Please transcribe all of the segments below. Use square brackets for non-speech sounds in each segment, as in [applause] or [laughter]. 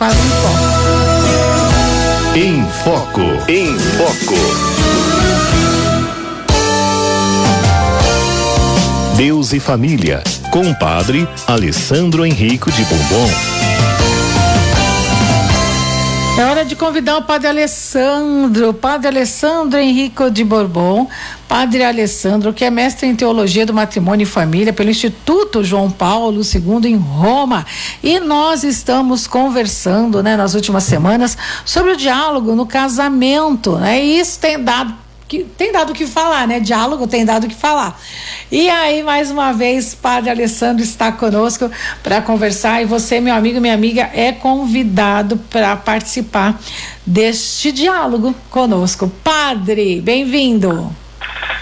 para o Em Foco. Em Foco. Deus e Família, com o padre Alessandro Henrico de Bombom. É hora de convidar o Padre Alessandro, Padre Alessandro Henrico de Bourbon, Padre Alessandro, que é mestre em Teologia do Matrimônio e Família pelo Instituto João Paulo II em Roma. E nós estamos conversando, né, nas últimas semanas sobre o diálogo no casamento, né? E isso tem dado que tem dado o que falar, né? Diálogo tem dado o que falar. E aí, mais uma vez, Padre Alessandro está conosco para conversar e você, meu amigo, minha amiga, é convidado para participar deste diálogo conosco. Padre, bem-vindo.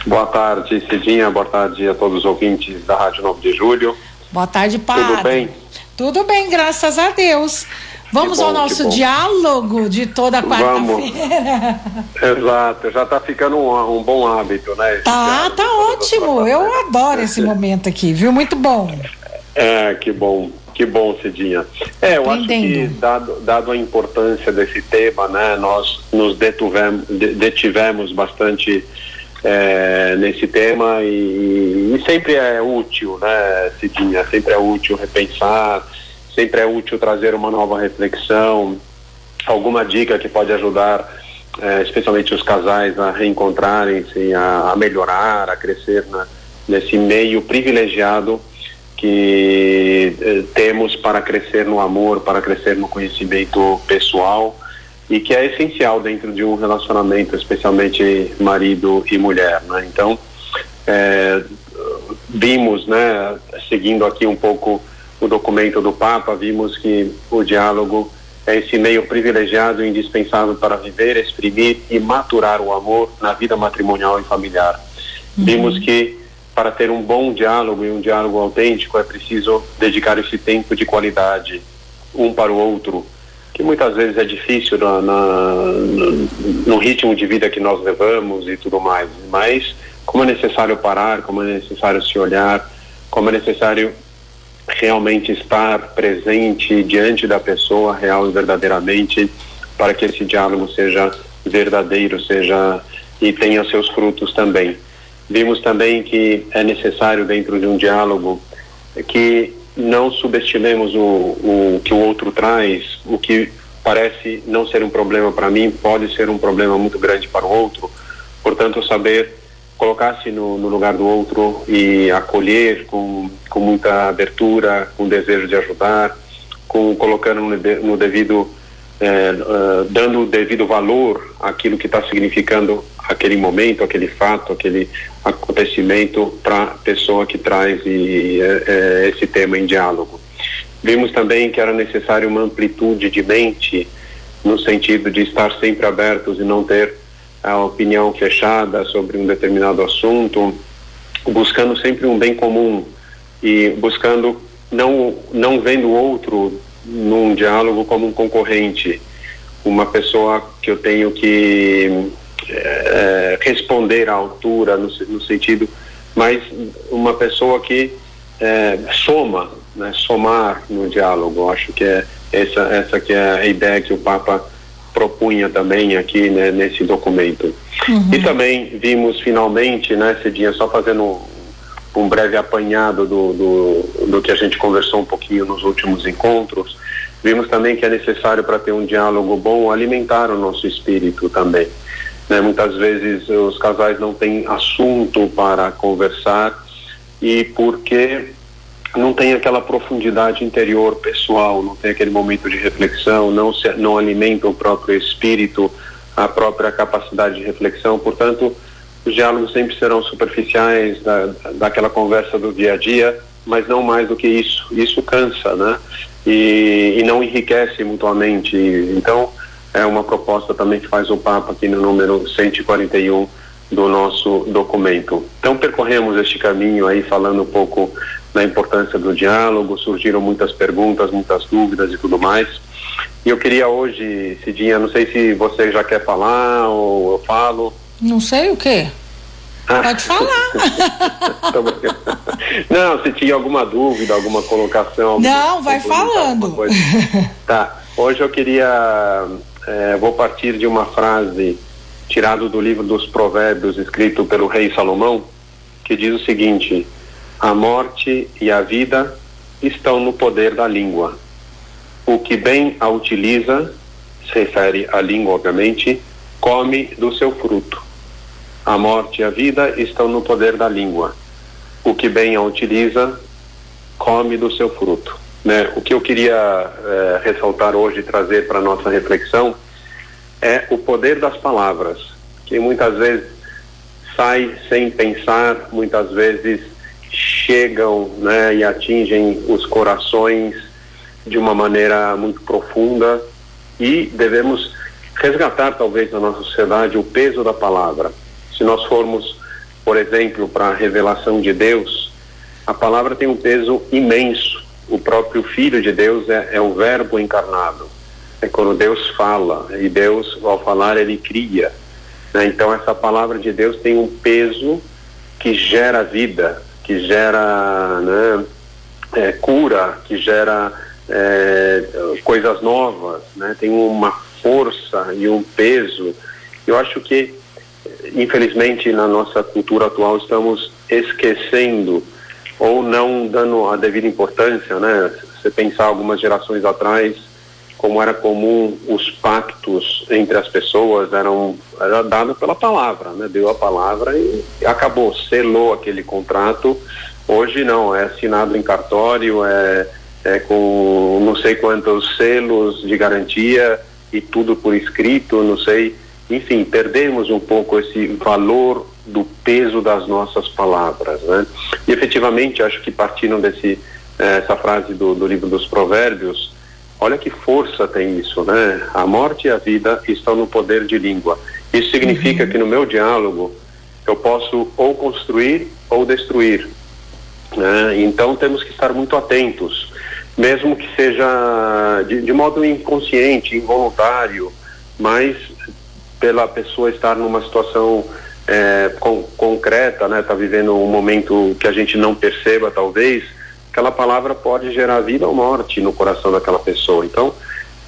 Boa tarde, Cidinha. Boa tarde a todos os ouvintes da Rádio 9 de Julho. Boa tarde, Padre. Tudo bem? Tudo bem, graças a Deus. Vamos bom, ao nosso diálogo de toda quarta-feira. [laughs] Exato, já está ficando um, um, bom hábito, né? Tá, tá ótimo. Eu adoro esse momento aqui, viu? Muito bom. É, que bom, que bom, Cidinha. É, eu acho que, dado, dado a importância desse tema, né, nós nos detivemos, detivemos bastante é, nesse tema e, e sempre é útil, né, Cidinha? Sempre é útil repensar sempre é útil trazer uma nova reflexão, alguma dica que pode ajudar, eh, especialmente os casais, a reencontrarem-se, a, a, melhorar, a crescer na, nesse meio privilegiado que eh, temos para crescer no amor, para crescer no conhecimento pessoal e que é essencial dentro de um relacionamento, especialmente marido e mulher, né? Então, eh, vimos, né, seguindo aqui um pouco o documento do Papa, vimos que o diálogo é esse meio privilegiado e indispensável para viver, exprimir e maturar o amor na vida matrimonial e familiar. Uhum. Vimos que para ter um bom diálogo e um diálogo autêntico é preciso dedicar esse tempo de qualidade um para o outro, que muitas vezes é difícil na, na, no, ritmo de vida que nós levamos e tudo mais. Mas como é necessário parar, como é necessário se olhar, como é necessário realmente estar presente diante da pessoa real e verdadeiramente para que esse diálogo seja verdadeiro, seja e tenha seus frutos também. Vimos também que é necessário dentro de um diálogo que não subestimemos o, o que o outro traz, o que parece não ser um problema para mim pode ser um problema muito grande para o outro. Portanto, saber colocar-se no, no, lugar do outro e acolher com, com muita abertura, com desejo de ajudar, com colocando no, no devido, eh, uh, dando o devido valor àquilo que está significando aquele momento, aquele fato, aquele acontecimento para a pessoa que traz e, eh, esse tema em diálogo. Vimos também que era necessário uma amplitude de mente no sentido de estar sempre abertos e não ter a opinião fechada sobre um determinado assunto, buscando sempre um bem comum e buscando não não vendo o outro num diálogo como um concorrente, uma pessoa que eu tenho que é, responder à altura no, no, sentido, mas uma pessoa que é, soma, né, somar no diálogo. Acho que é essa essa que é a ideia que o Papa propunha também aqui né, nesse documento. Uhum. E também vimos finalmente, né, Cidinha, só fazendo um, breve apanhado do, do, do, que a gente conversou um pouquinho nos últimos encontros, vimos também que é necessário para ter um diálogo bom alimentar o nosso espírito também. Né? Muitas vezes os casais não têm assunto para conversar e porque não tem aquela profundidade interior pessoal, não tem aquele momento de reflexão, não se, não alimenta o próprio espírito, a própria capacidade de reflexão. Portanto, os diálogos sempre serão superficiais da, daquela conversa do dia a dia, mas não mais do que isso. Isso cansa, né? E, e não enriquece mutuamente. Então, é uma proposta também que faz o Papa aqui no número 141 do nosso documento. Então percorremos este caminho aí falando um pouco da importância do diálogo, surgiram muitas perguntas, muitas dúvidas e tudo mais. E eu queria hoje, Cidinha, não sei se você já quer falar ou eu falo. Não sei o quê. Ah. Pode falar. [laughs] não, se tinha alguma dúvida, alguma colocação. Alguma não, vai falando. [laughs] Tá. Hoje eu queria, é, vou partir de uma frase tirada do livro dos Provérbios, escrito pelo rei Salomão, que diz o seguinte: A morte e a vida estão no poder da língua. O que bem a utiliza, se refere à língua, obviamente, come do seu fruto. A morte e a vida estão no poder da língua. O que bem a utiliza, come do seu fruto. Né? O que eu queria é, ressaltar hoje trazer para nossa reflexão é o poder das palavras, que muitas vezes sai sem pensar, muitas vezes chegam né, e atingem os corações de uma maneira muito profunda e devemos resgatar talvez na nossa sociedade o peso da palavra. Se nós formos, por exemplo, para a revelação de Deus, a palavra tem um peso imenso o próprio Filho de Deus é, é o Verbo encarnado. É quando Deus fala, e Deus, ao falar, ele cria. Né? Então, essa palavra de Deus tem um peso que gera vida, que gera né, é, cura, que gera é, coisas novas, né? tem uma força e um peso. Eu acho que, infelizmente, na nossa cultura atual, estamos esquecendo ou não dando a devida importância, né? Você pensar algumas gerações atrás, como era comum os pactos entre as pessoas eram era dado pela palavra, né? Deu a palavra e acabou, selou aquele contrato. Hoje não, é assinado em cartório, é, é com não sei quantos selos de garantia e tudo por escrito, não sei. Enfim, perdemos um pouco esse valor do peso das nossas palavras, né? E efetivamente, acho que partindo desse eh, essa frase do, do livro dos Provérbios, olha que força tem isso, né? A morte e a vida estão no poder de língua. Isso significa uhum. que no meu diálogo eu posso ou construir ou destruir. Né? Então temos que estar muito atentos, mesmo que seja de, de modo inconsciente, involuntário, mas pela pessoa estar numa situação é, com, concreta, né? Está vivendo um momento que a gente não perceba, talvez, aquela palavra pode gerar vida ou morte no coração daquela pessoa. Então,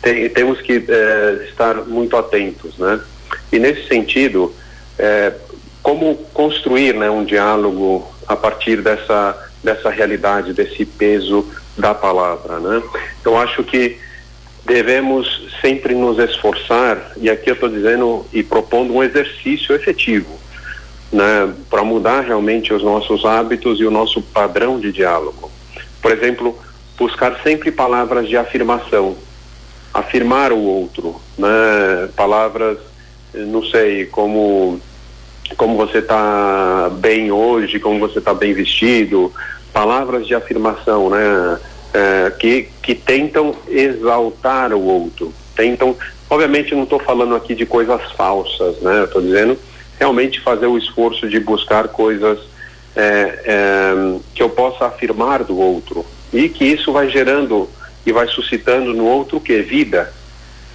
tem, temos que é, estar muito atentos, né? E nesse sentido, é, como construir, né, um diálogo a partir dessa dessa realidade, desse peso da palavra, né? Eu acho que devemos sempre nos esforçar, e aqui eu estou dizendo e propondo um exercício efetivo, né, para mudar realmente os nossos hábitos e o nosso padrão de diálogo. Por exemplo, buscar sempre palavras de afirmação, afirmar o outro, né, palavras, não sei, como como você está bem hoje, como você está bem vestido, palavras de afirmação, né, é, que que tentam exaltar o outro, tentam, obviamente não estou falando aqui de coisas falsas, né, estou dizendo realmente fazer o esforço de buscar coisas é, é, que eu possa afirmar do outro. E que isso vai gerando e vai suscitando no outro o que vida.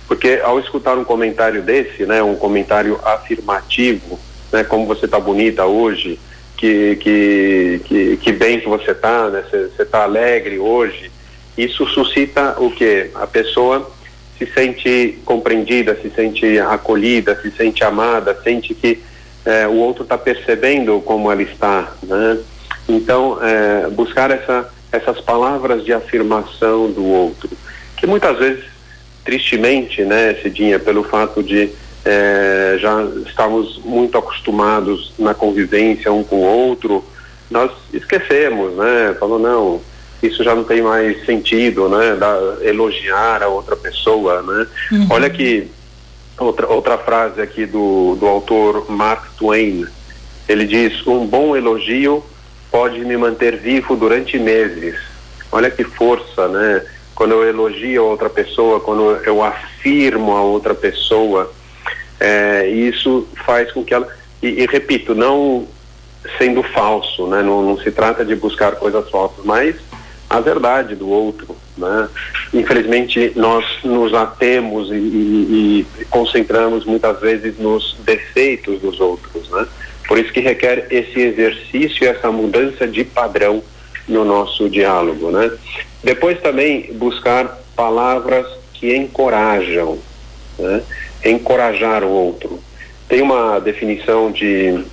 Porque ao escutar um comentário desse né? Um comentário afirmativo né? Como você está bonita hoje que, que que, que bem que você está né? Você está alegre hoje. Isso suscita o que a pessoa se sente compreendida se sente acolhida se sente amada sente que é, o outro está percebendo como ela está, né? Então, é, buscar essa, essas palavras de afirmação do outro, que muitas vezes, tristemente, né, Cidinha, pelo fato de é, já estamos muito acostumados na convivência um com o outro, nós esquecemos, né? Falou, não, isso já não tem mais sentido, né? Da, elogiar a outra pessoa, né? Uhum. Olha que outra, outra frase aqui do, do autor Mark Twain. Ele diz: Um bom elogio pode me manter vivo durante meses. Olha que força, né? Quando eu elogio a outra pessoa, quando eu afirmo a outra pessoa, é, isso faz com que ela. E, e repito, não sendo falso, né? Não, não se trata de buscar coisas falsas, mas a verdade do outro, né? Infelizmente nós nos atemos e, e, e, concentramos muitas vezes nos defeitos dos outros, né? Por isso que requer esse exercício e essa mudança de padrão no nosso diálogo, né? Depois também buscar palavras que encorajam, né? Encorajar o outro. Tem uma definição de,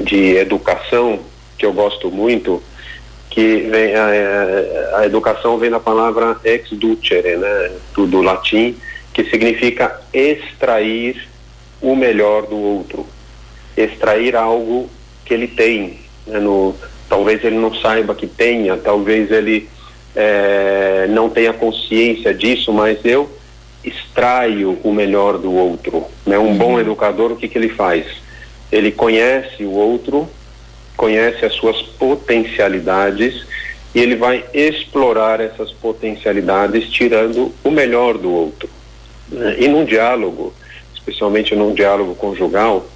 de educação que eu gosto muito, que vem, a, a educação vem da palavra ex ducere, né, do, do latim, que significa extrair o melhor do outro, extrair algo que ele tem, né, no, talvez ele não saiba que tenha, talvez ele é, não tenha consciência disso, mas eu extraio o melhor do outro. Né? Um uhum. bom educador, o que, que ele faz? Ele conhece o outro, conhece as suas potencialidades e ele vai explorar essas potencialidades, tirando o melhor do outro. Né? E num diálogo, especialmente num diálogo conjugal,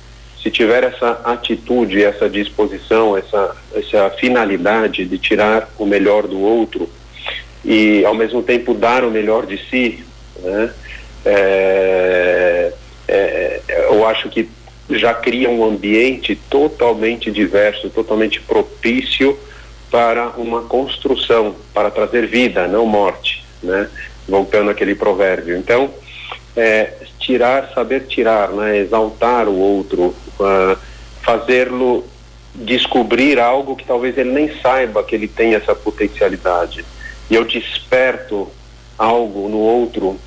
se tiver essa atitude, essa disposição, essa, essa finalidade de tirar o melhor do outro e ao mesmo tempo dar o melhor de si, né? É, é, eu acho que já cria um ambiente totalmente diverso, totalmente propício para uma construção, para trazer vida, não morte, né? Voltando àquele provérbio. Então, é, tirar, saber tirar, né? Exaltar o outro, uh, fazê-lo descobrir algo que talvez ele nem saiba que ele tem essa potencialidade. E eu desperto algo no outro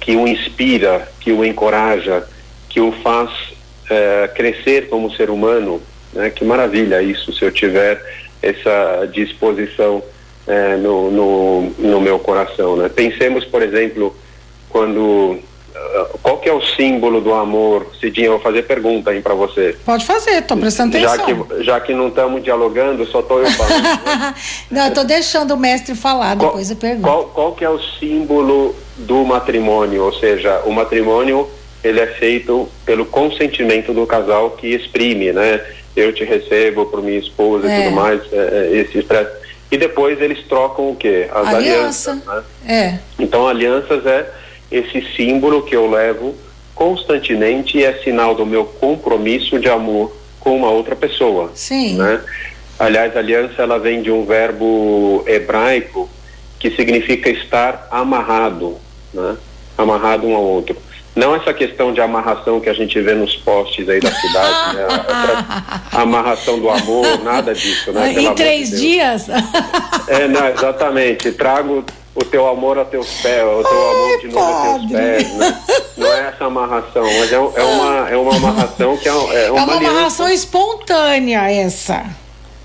que o inspira, que o encoraja, que o faz é, crescer como ser humano. Né? Que maravilha isso, se eu tiver essa disposição é, no, no, no, meu coração. Né? Pensemos, por exemplo, quando qual que é o símbolo do amor? Cidinha, eu vou fazer pergunta aí para você. Pode fazer, tô prestando atenção. Já que, já que não estamos dialogando, só tô eu falando. Né? [laughs] não, eu tô deixando o mestre falar, qual, depois eu pergunto. Qual, qual que é o símbolo do matrimônio? Ou seja, o matrimônio, ele é feito pelo consentimento do casal que exprime, né? Eu te recebo por minha esposa é. e tudo mais, é, é esse E depois eles trocam o quê? As Aliança. alianças, né? É. Então, alianças é esse símbolo que eu levo constantemente é sinal do meu compromisso de amor com uma outra pessoa. Sim. Né? Aliás, aliança ela vem de um verbo hebraico que significa estar amarrado, né? amarrado um ao outro. Não essa questão de amarração que a gente vê nos postes aí da cidade, né? [laughs] Amarração do amor, nada disso, né? Pelo em três de dias? É, não, exatamente. Trago o teu amor a teus pés, o teu Ai, amor de novo padre. a teus pés, né? Não é essa amarração, mas é, é, uma, é uma amarração que é, é uma, é uma amarração espontânea essa.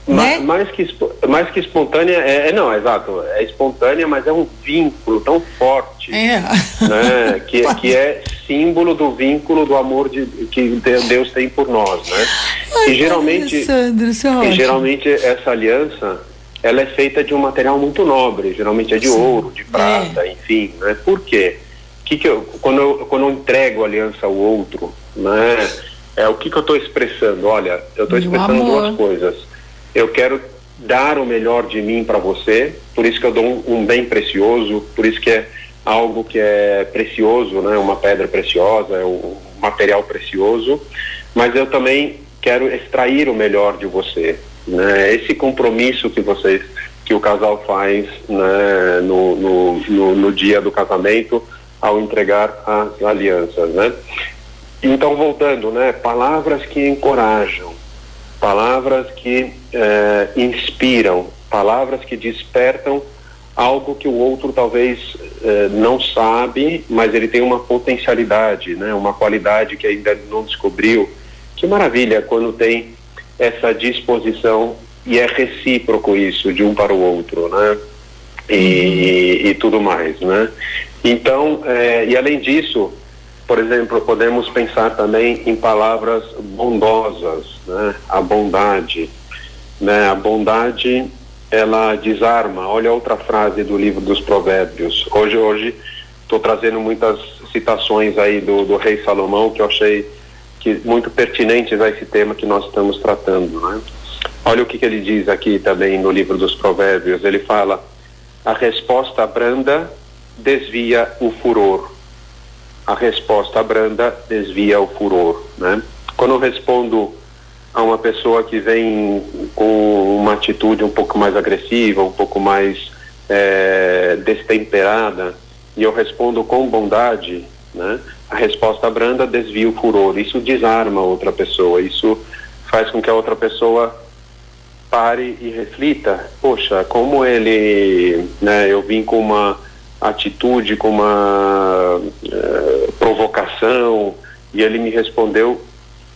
né? mais, que, mais que espontânea, é, é, não, exato, é espontânea, mas é um vínculo tão forte, é. né? que, que é símbolo do vínculo do amor de, que Deus tem por nós, né? Ai, e geralmente, é e geralmente essa aliança ela é feita de um material muito nobre, geralmente é de Sim. ouro, de prata, é. enfim, né? Por quê? Que que eu, quando, eu, quando eu entrego a aliança ao outro, né? É o que, que eu estou expressando? Olha, eu estou expressando duas coisas. Eu quero dar o melhor de mim para você, por isso que eu dou um, um, bem precioso, por isso que é algo que é precioso, né? Uma pedra preciosa, é um material precioso, mas eu também quero extrair o melhor de você, né? Esse compromisso que vocês, que o casal faz né, no, no, no, no dia do casamento ao entregar as alianças, né? Então, voltando, né? Palavras que encorajam, palavras que eh, inspiram, palavras que despertam algo que o outro talvez eh, não sabe, mas ele tem uma potencialidade, né? Uma qualidade que ainda não descobriu. Que maravilha quando tem essa disposição e é recíproco isso de um para o outro, né? E, e tudo mais, né? Então, é, e além disso, por exemplo, podemos pensar também em palavras bondosas, né? A bondade, né? A bondade, ela desarma. Olha outra frase do livro dos Provérbios. Hoje, hoje, estou trazendo muitas citações aí do, do rei Salomão que eu achei que muito pertinentes a esse tema que nós estamos tratando. Né? Olha o que, que ele diz aqui também no livro dos Provérbios. Ele fala: a resposta branda desvia o furor. A resposta branda desvia o furor. Né? Quando eu respondo a uma pessoa que vem com uma atitude um pouco mais agressiva, um pouco mais é, destemperada, e eu respondo com bondade, né? A resposta branda desvia o furor. Isso desarma outra pessoa. Isso faz com que a outra pessoa pare e reflita. Poxa, como ele, né? Eu vim com uma atitude, com uma uh, provocação e ele me respondeu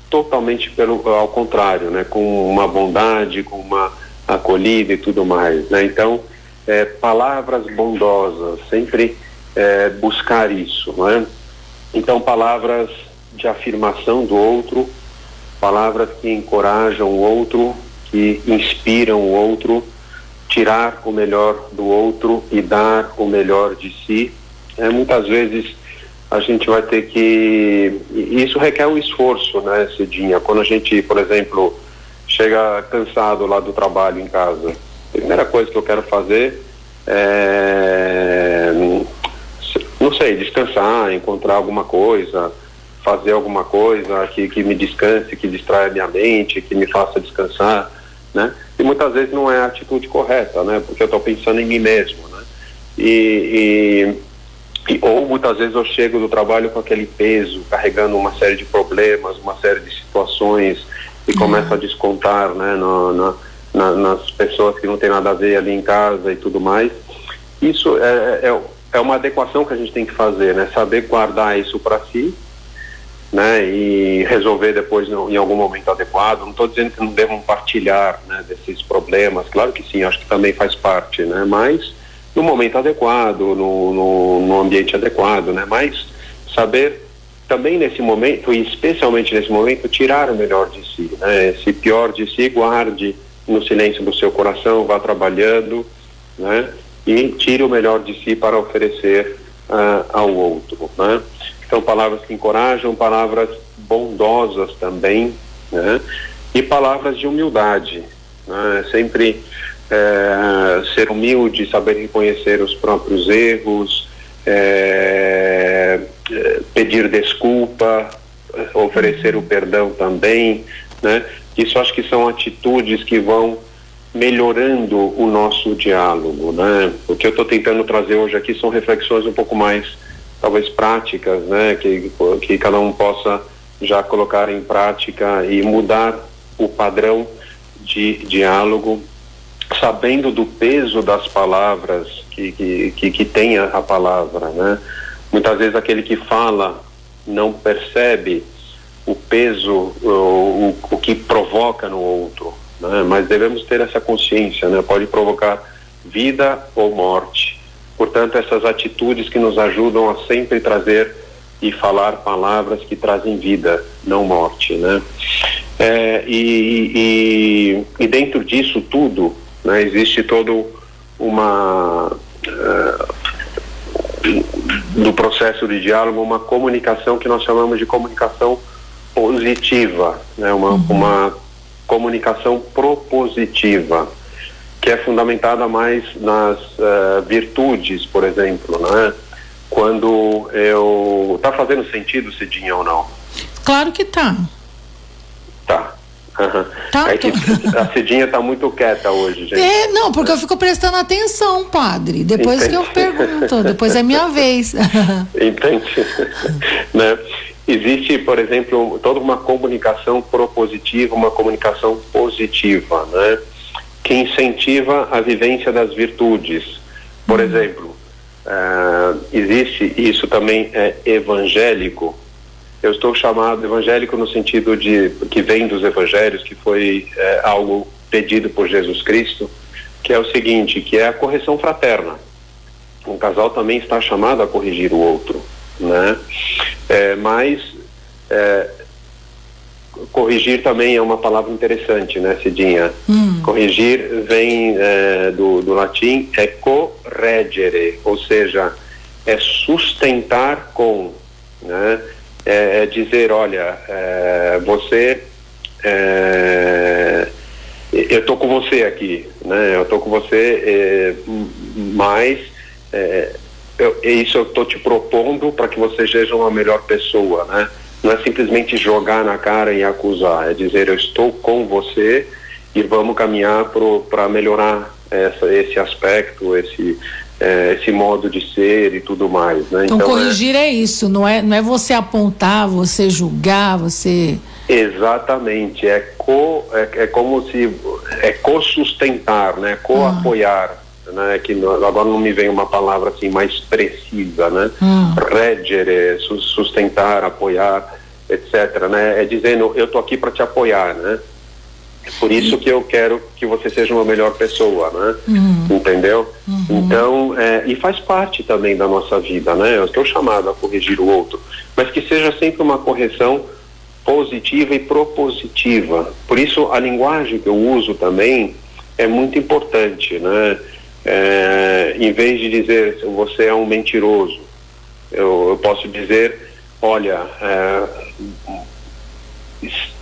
totalmente pelo ao contrário, né? Com uma bondade, com uma acolhida e tudo mais, né? Então, é, palavras bondosas, sempre é, buscar isso, né? Então, palavras de afirmação do outro, palavras que encorajam o outro, que inspiram o outro, tirar o melhor do outro e dar o melhor de si. É, muitas vezes a gente vai ter que. Isso requer um esforço, né, Cidinha? Quando a gente, por exemplo, chega cansado lá do trabalho em casa, a primeira coisa que eu quero fazer é. Não sei, descansar, encontrar alguma coisa, fazer alguma coisa que, que me descanse, que distraia minha mente, que me faça descansar, né? E muitas vezes não é a atitude correta, né? Porque eu estou pensando em mim mesmo, né? E, e e, ou muitas vezes eu chego do trabalho com aquele peso, carregando uma série de problemas, uma série de situações e uhum. a descontar né, no, na, na, nas pessoas que não tem nada a ver ali em casa e tudo mais. Isso é, é, é uma adequação que a gente tem que fazer, né? Saber guardar isso para si, né? E resolver depois no, em algum momento adequado. Não estou dizendo que não devam partilhar né, desses problemas, claro que sim, acho que também faz parte, né? Mas no momento adequado, no, no, no ambiente adequado, né? Mas saber também nesse momento, e especialmente nesse momento, tirar o melhor de si, né? Esse pior de si, guarde no silêncio do seu coração, vá trabalhando, né? E tire o melhor de si para oferecer uh, ao outro, né? Então, palavras que encorajam, palavras bondosas também, né? E palavras de humildade, né? Sempre é, ser humilde, saber reconhecer os próprios erros, é, é pedir desculpa, oferecer o perdão também, né? Isso acho que são atitudes que vão melhorando o nosso diálogo, né? O que eu estou tentando trazer hoje aqui são reflexões um pouco mais, talvez práticas, né? Que, que cada um possa já colocar em prática e mudar o padrão de diálogo sabendo do peso das palavras que, que, que, que tem a, a, palavra, né? Muitas vezes aquele que fala não percebe o peso, o, o, o que provoca no outro, né? Mas devemos ter essa consciência, né? Pode provocar vida ou morte. Portanto, essas atitudes que nos ajudam a sempre trazer e falar palavras que trazem vida, não morte, né? É, e, e, e dentro disso tudo, né? Existe todo uma uh, do processo de diálogo uma comunicação que nós chamamos de comunicação positiva, né? Uma, uhum. uma comunicação propositiva que é fundamentada mais nas uh, virtudes, por exemplo, né? Quando eu tá fazendo sentido, Cidinha ou não? Claro que tá. Tá. Tá, é que a Cidinha está muito quieta hoje, gente. É, não, porque eu fico prestando atenção, padre. Depois Entendi. que eu pergunto, depois é minha [laughs] vez. [laughs] Entendi. né? Existe, por exemplo, toda uma comunicação propositiva, uma comunicação positiva, né? Que incentiva a vivência das virtudes. Por hum. exemplo, uh, existe, isso também é evangélico, eu estou chamado evangélico no sentido de que vem dos evangelhos, que foi é, algo pedido por Jesus Cristo, que é o seguinte, que é a correção fraterna. Um casal também está chamado a corrigir o outro, né? É, mas é, corrigir também é uma palavra interessante, né, Cidinha? Hum. Corrigir vem é, do, do latim é correggere, ou seja, é sustentar com, né? é, é dizer, olha, é, você, é, eu estou com você aqui, né? Eu estou com você, mas eu, isso eu estou te propondo para que você seja uma melhor pessoa, né? Não é simplesmente jogar na cara e acusar, é dizer eu estou com você e vamos caminhar para melhorar essa, esse aspecto, esse, é, esse modo de ser e tudo mais, né? Então, então corrigir é... é, isso, não é, não é você apontar, você julgar, você exatamente é co é, é como se é co-sustentar, né? Co-apoiar, ah. Né? Que não, agora não me vem uma palavra assim mais precisa, né? Ah. Reggere, sustentar, apoiar, etc. Né? É dizendo eu tô aqui para te apoiar, né? Por isso que eu quero que você seja uma melhor pessoa, né? Uhum. Entendeu? Uhum. Então, é, e faz parte também da nossa vida, né? Eu estou chamado a corrigir o outro, mas que seja sempre uma correção positiva e propositiva. Por isso, a linguagem que eu uso também é muito importante, né? É, em vez de dizer você é um mentiroso, eu, eu posso dizer, olha, é,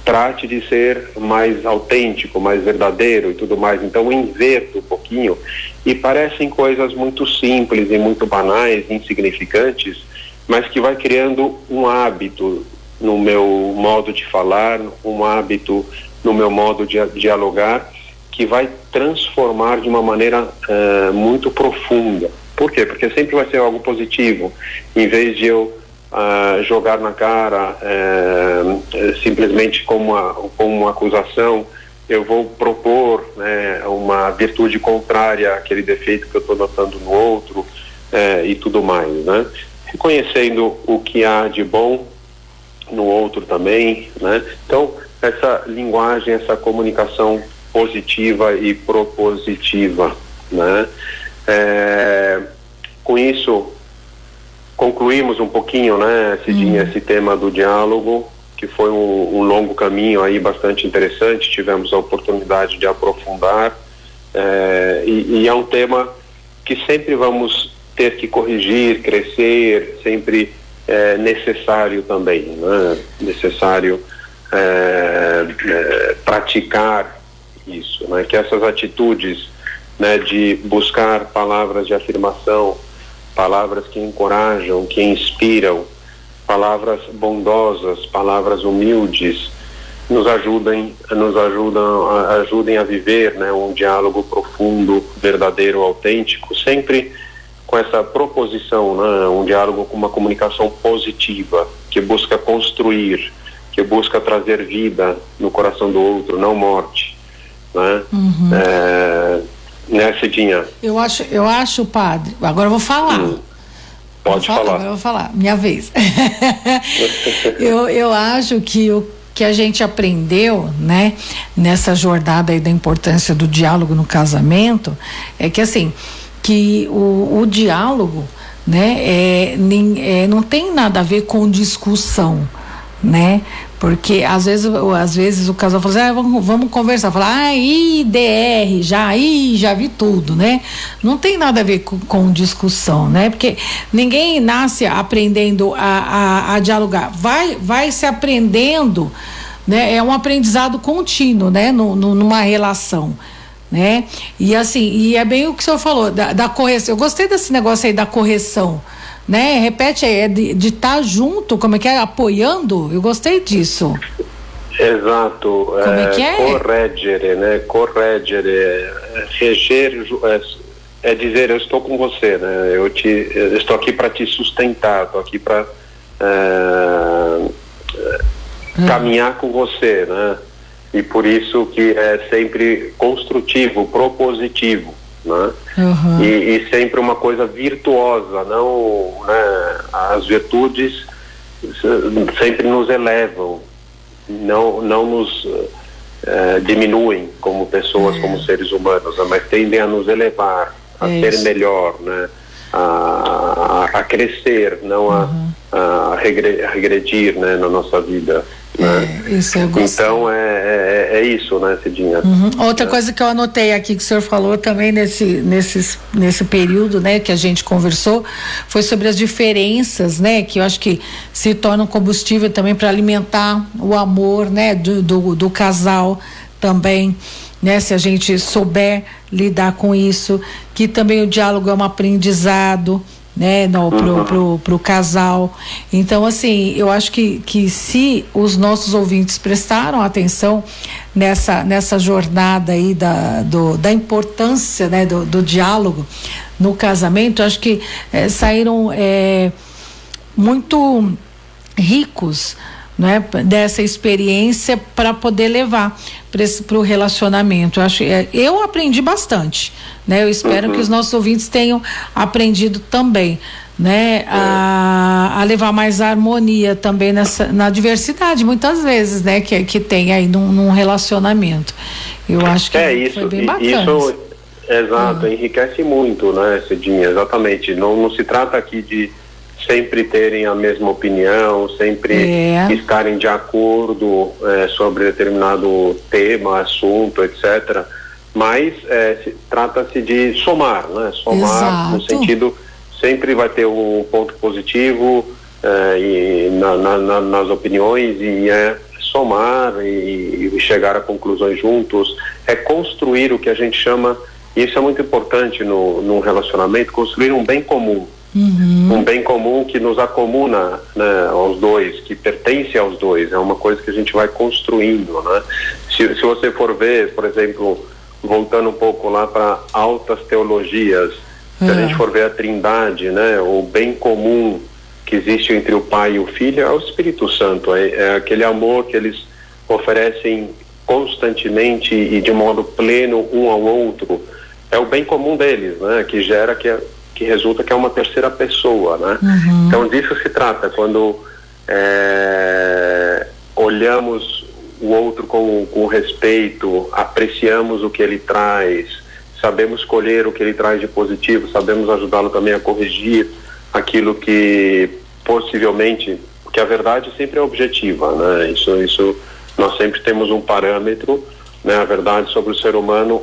trate de ser mais autêntico, mais verdadeiro e tudo mais. Então inverto um pouquinho e parecem coisas muito simples e muito banais, insignificantes, mas que vai criando um hábito no meu modo de falar, um hábito no meu modo de dialogar que vai transformar de uma maneira uh, muito profunda. Por quê? Porque sempre vai ser algo positivo. Em vez de eu uh, jogar na cara uh, simplesmente como uma, como uma acusação, eu vou propor né, uma virtude contrária àquele defeito que eu estou notando no outro e tudo mais, né? Reconhecendo o que há de bom no outro também, né? Então, essa linguagem, essa comunicação positiva e propositiva, né? É, com isso, concluímos um pouquinho, né, Cidinha, hum. esse tema do diálogo, que foi um, um, longo caminho aí bastante interessante, tivemos a oportunidade de aprofundar, é, e, e, é um tema que sempre vamos ter que corrigir, crescer, sempre é necessário também, né? necessário é, é, praticar isso, né? que essas atitudes né, de buscar palavras de afirmação, palavras que encorajam, que inspiram, palavras bondosas, palavras humildes, nos ajudem, nos ajudam, ajudem a viver, né, um diálogo profundo, verdadeiro, autêntico, sempre com essa proposição, né, um diálogo com uma comunicação positiva, que busca construir, que busca trazer vida no coração do outro, não morte, né? Uhum. É, né, Cidinha? Eu acho, eu acho, padre. Agora eu vou falar. Hum. Pode falar, falar. Agora eu vou falar, minha vez. [laughs] eu, eu acho que o que a gente aprendeu, né, nessa jornada aí da importância do diálogo no casamento, é que assim, que o, o diálogo, né, é, nem, é, não tem nada a ver com discussão, né? Porque às vezes, às vezes o casal fala assim, ah, vamos, vamos conversar, falar, ah, IDR, já, aí já vi tudo, né? Não tem nada a ver com, com discussão, né? Porque ninguém nasce aprendendo a, a, a, dialogar, vai, vai se aprendendo, né? É um aprendizado contínuo, né? No, no, numa relação. Né? E assim, e é bem o que o senhor falou, da, da correção. Eu gostei desse negócio aí da correção né? Repete aí, é de estar tá junto, como é que é? Apoiando? Eu gostei disso. Exato. Como é, é que é? Correggere, né? Correggere, é, reger é, é, dizer eu estou com você, né? Eu te, eu estou aqui para te sustentar, estou aqui para é, é, caminhar com você, né? E por isso que é sempre construtivo, propositivo né? Uhum. E, e, sempre uma coisa virtuosa, não, né? As virtudes sempre nos elevam, não, não nos uh, diminuem como pessoas, é. como seres humanos, né? mas tendem a nos elevar, a é ser isso. melhor, né? A, a, crescer, não uhum. a, a regredir né? na nossa vida. Né? É, isso eu Então é, é, é, isso, né, Cidinha? Uhum. Outra é. coisa que eu anotei aqui que o senhor falou também nesse, nesse, nesse período, né, que a gente conversou, foi sobre as diferenças, né, que eu acho que se tornam combustível também para alimentar o amor, né, do, do, do casal também. Né, se a gente souber lidar com isso, que também o diálogo é um aprendizado, né, no, pro, uhum. pro, pro, casal. Então, assim, eu acho que, que se os nossos ouvintes prestaram atenção nessa, nessa jornada aí da, do, da importância né, do, do diálogo no casamento, acho que é, saíram é, muito ricos né, dessa experiência para poder levar para o relacionamento. Eu, acho, é, eu aprendi bastante, né? Eu espero uhum. que os nossos ouvintes tenham aprendido também, né? A, a levar mais harmonia também nessa, na diversidade, muitas vezes, né? Que, que tem aí num, num relacionamento. Eu acho que é, isso, foi bem bacana. Isso, exato, uhum. enriquece muito, né, Cidinha? Exatamente. Não, não se trata aqui de sempre terem a mesma opinião, sempre é. estarem de acordo é, sobre determinado tema, assunto, etc. Mas é, trata-se de somar, né? Somar Exato. no sentido sempre vai ter um ponto positivo é, e na, na, nas opiniões e é somar e, e chegar a conclusões juntos, é construir o que a gente chama, e isso é muito importante no, num relacionamento, construir um bem comum Uhum. Um bem comum que nos acomuna né, aos dois, que pertence aos dois, é uma coisa que a gente vai construindo. Né? Se, se você for ver, por exemplo, voltando um pouco lá para altas teologias, se a é. gente for ver a trindade, né, o bem comum que existe entre o Pai e o Filho é o Espírito Santo, é, é aquele amor que eles oferecem constantemente e de modo pleno um ao outro, é o bem comum deles, né, que gera que que resulta que é uma terceira pessoa, né? Uhum. Então disso se trata quando é, olhamos o outro com, com respeito, apreciamos o que ele traz, sabemos escolher o que ele traz de positivo, sabemos ajudá-lo também a corrigir aquilo que possivelmente, porque a verdade sempre é objetiva, né? Isso, isso nós sempre temos um parâmetro, né? A verdade sobre o ser humano,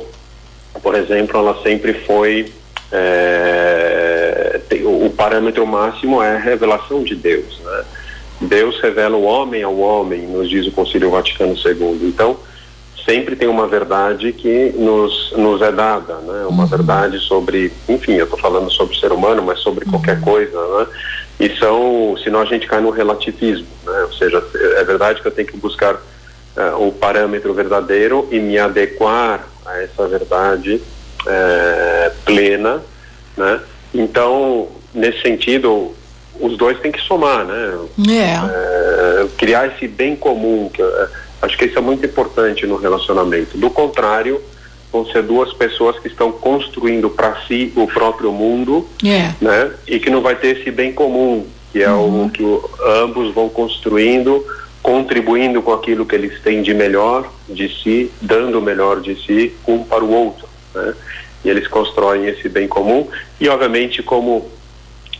por exemplo, ela sempre foi é, tem, o, o, parâmetro máximo é a revelação de Deus. Né? Deus revela o homem ao homem, nos diz o Concílio Vaticano II. Então, sempre tem uma verdade que nos, nos é dada, né? Uma uhum. verdade sobre, enfim, eu estou falando sobre o ser humano, mas sobre uhum. qualquer coisa, né? E são, senão a gente cai no relativismo, né? Ou seja, é verdade que eu tenho que buscar uh, o parâmetro verdadeiro e me adequar a essa verdade é, plena, né? Então, nesse sentido, os dois têm que somar, né? É. É, criar esse bem comum, que é, acho que isso é muito importante no relacionamento. Do contrário, vão ser duas pessoas que estão construindo para si o próprio mundo, é. né? E que não vai ter esse bem comum, que é uhum. o que o, ambos vão construindo, contribuindo com aquilo que eles têm de melhor de si, dando o melhor de si um para o outro, né? e eles constroem esse bem comum e obviamente como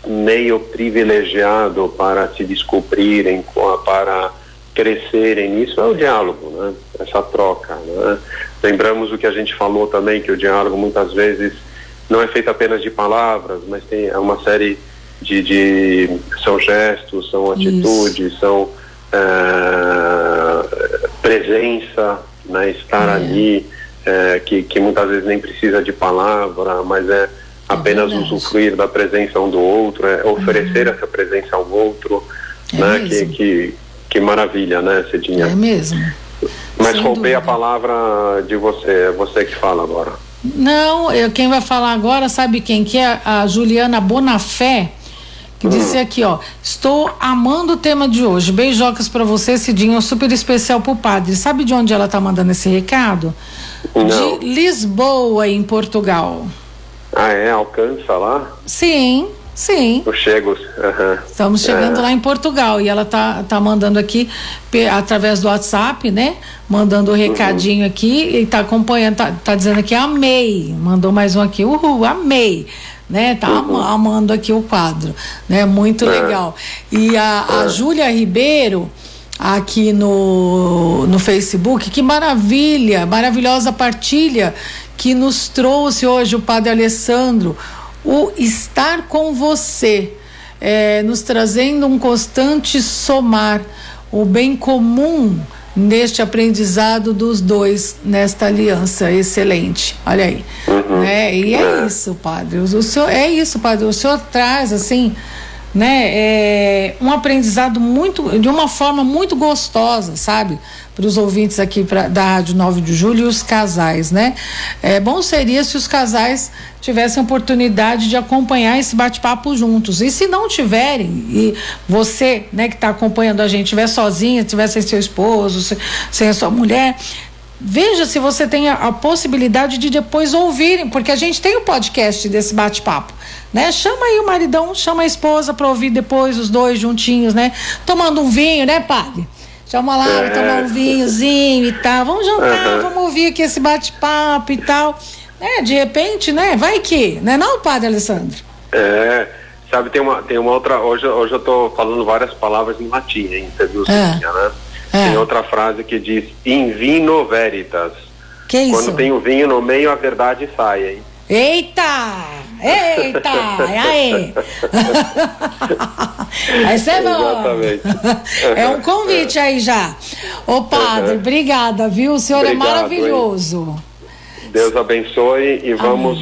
meio privilegiado para se descobrirem, para crescerem nisso é o diálogo, né? Essa troca, né? Lembramos o que a gente falou também que o diálogo muitas vezes não é feito apenas de palavras, mas tem é uma série de, de são gestos, são atitudes, Isso. são é, presença, né? Estar é. ali é, que, que muitas vezes nem precisa de palavra, mas é apenas é usufruir da presença um do outro, é oferecer uhum. essa presença ao outro, é né? Que, que, que maravilha, né, Cidinha? É mesmo. Mas Sem roubei dúvida. a palavra de você, é você que fala agora. Não, eu, quem vai falar agora, sabe quem que é? A Juliana Bonafé, que hum. disse aqui, ó, estou amando o tema de hoje, beijocas para você, Cidinho, super especial pro padre. Sabe de onde ela tá mandando esse recado? Não. de Lisboa, em Portugal. Ah, é? Alcança lá? Sim, sim. Eu chego. Uhum. Estamos chegando é. lá em Portugal e ela tá, tá mandando aqui através do WhatsApp, né? Mandando o um recadinho uhum. aqui e tá acompanhando, tá, tá dizendo aqui, amei. Mandou mais um aqui, uhul, amei né? Tá uhum. amando aqui o quadro, né? Muito é. legal. E a, a é. Júlia Ribeiro, aqui no, no Facebook. Que maravilha, maravilhosa partilha que nos trouxe hoje o Padre Alessandro, o estar com você, é, nos trazendo um constante somar, o bem comum neste aprendizado dos dois nesta aliança excelente. Olha aí. Uhum. É, e é, é isso, padre. O, o senhor, é isso, padre. O senhor traz assim né? É, um aprendizado muito, de uma forma muito gostosa, sabe? Para os ouvintes aqui pra, da Rádio 9 de Julho e os casais, né? É, bom seria se os casais tivessem oportunidade de acompanhar esse bate-papo juntos. E se não tiverem, e você, né, que está acompanhando a gente, estiver sozinha, estiver sem seu esposo, sem a sua mulher, veja se você tem a, a, possibilidade de depois ouvirem, porque a gente tem o um podcast desse bate-papo, né? Chama aí o maridão, chama a esposa para ouvir depois os dois juntinhos, né? Tomando um vinho, né, padre? Chama lá, é. tomar um vinhozinho e tal. Vamos jantar, uhum. vamos ouvir aqui esse bate-papo e tal. É, de repente, né? Vai que, né, não, padre Alessandro? É. Sabe, tem uma, tem uma outra. Hoje, hoje eu tô falando várias palavras em latim, hein? Você viu, é. né? É. Tem outra frase que diz in vino veritas. Que isso? Quando tem o vinho no meio, a verdade sai, hein? Eita! Eita! Aí! [laughs] Essa é Exatamente. É um convite aí já. Ô padre, uhum. obrigada, viu? O senhor é Obrigado, é maravilhoso. Hein? Deus abençoe e vamos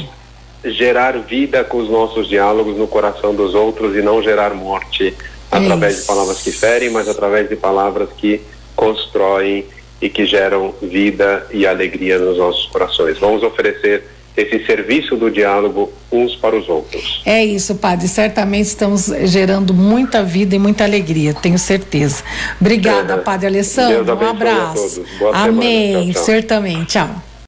Amém. gerar vida com os nossos diálogos no coração dos outros e não gerar morte através Isso. de palavras que ferem, mas através de palavras que constroem e que geram vida e alegria nos nossos corações. Vamos oferecer esse serviço do diálogo uns para os outros. É isso, padre. Certamente estamos gerando muita vida e muita alegria, tenho certeza. Obrigada, é, padre Alessandro. um abraço. Amém. Tchau, tchau. Certamente. Tchau.